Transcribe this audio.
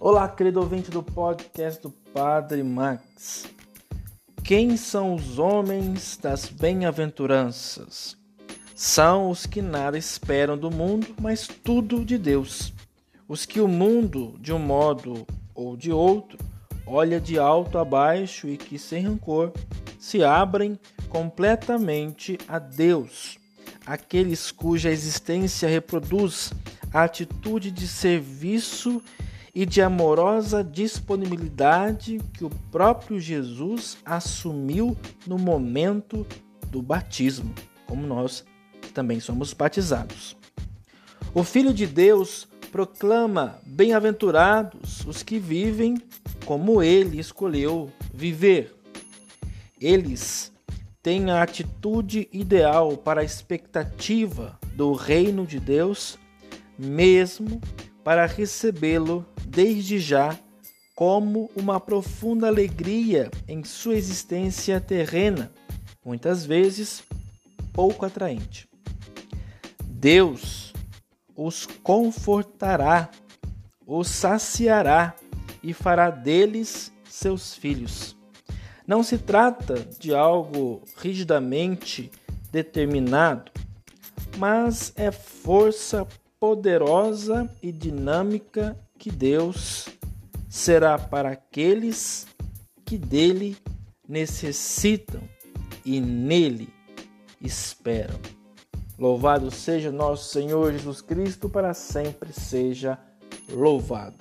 Olá, querido ouvinte do podcast do Padre Max. Quem são os homens das bem-aventuranças? São os que nada esperam do mundo, mas tudo de Deus. Os que o mundo, de um modo ou de outro, olha de alto a baixo e que, sem rancor, se abrem completamente a Deus. Aqueles cuja existência reproduz a atitude de serviço e de amorosa disponibilidade que o próprio Jesus assumiu no momento do batismo, como nós também somos batizados. O Filho de Deus proclama: Bem-aventurados os que vivem como ele escolheu viver. Eles têm a atitude ideal para a expectativa do reino de Deus, mesmo para recebê-lo desde já como uma profunda alegria em sua existência terrena, muitas vezes pouco atraente. Deus os confortará, os saciará e fará deles seus filhos. Não se trata de algo rigidamente determinado, mas é força poderosa e dinâmica que Deus será para aqueles que dele necessitam e nele esperam. Louvado seja nosso Senhor Jesus Cristo, para sempre seja louvado.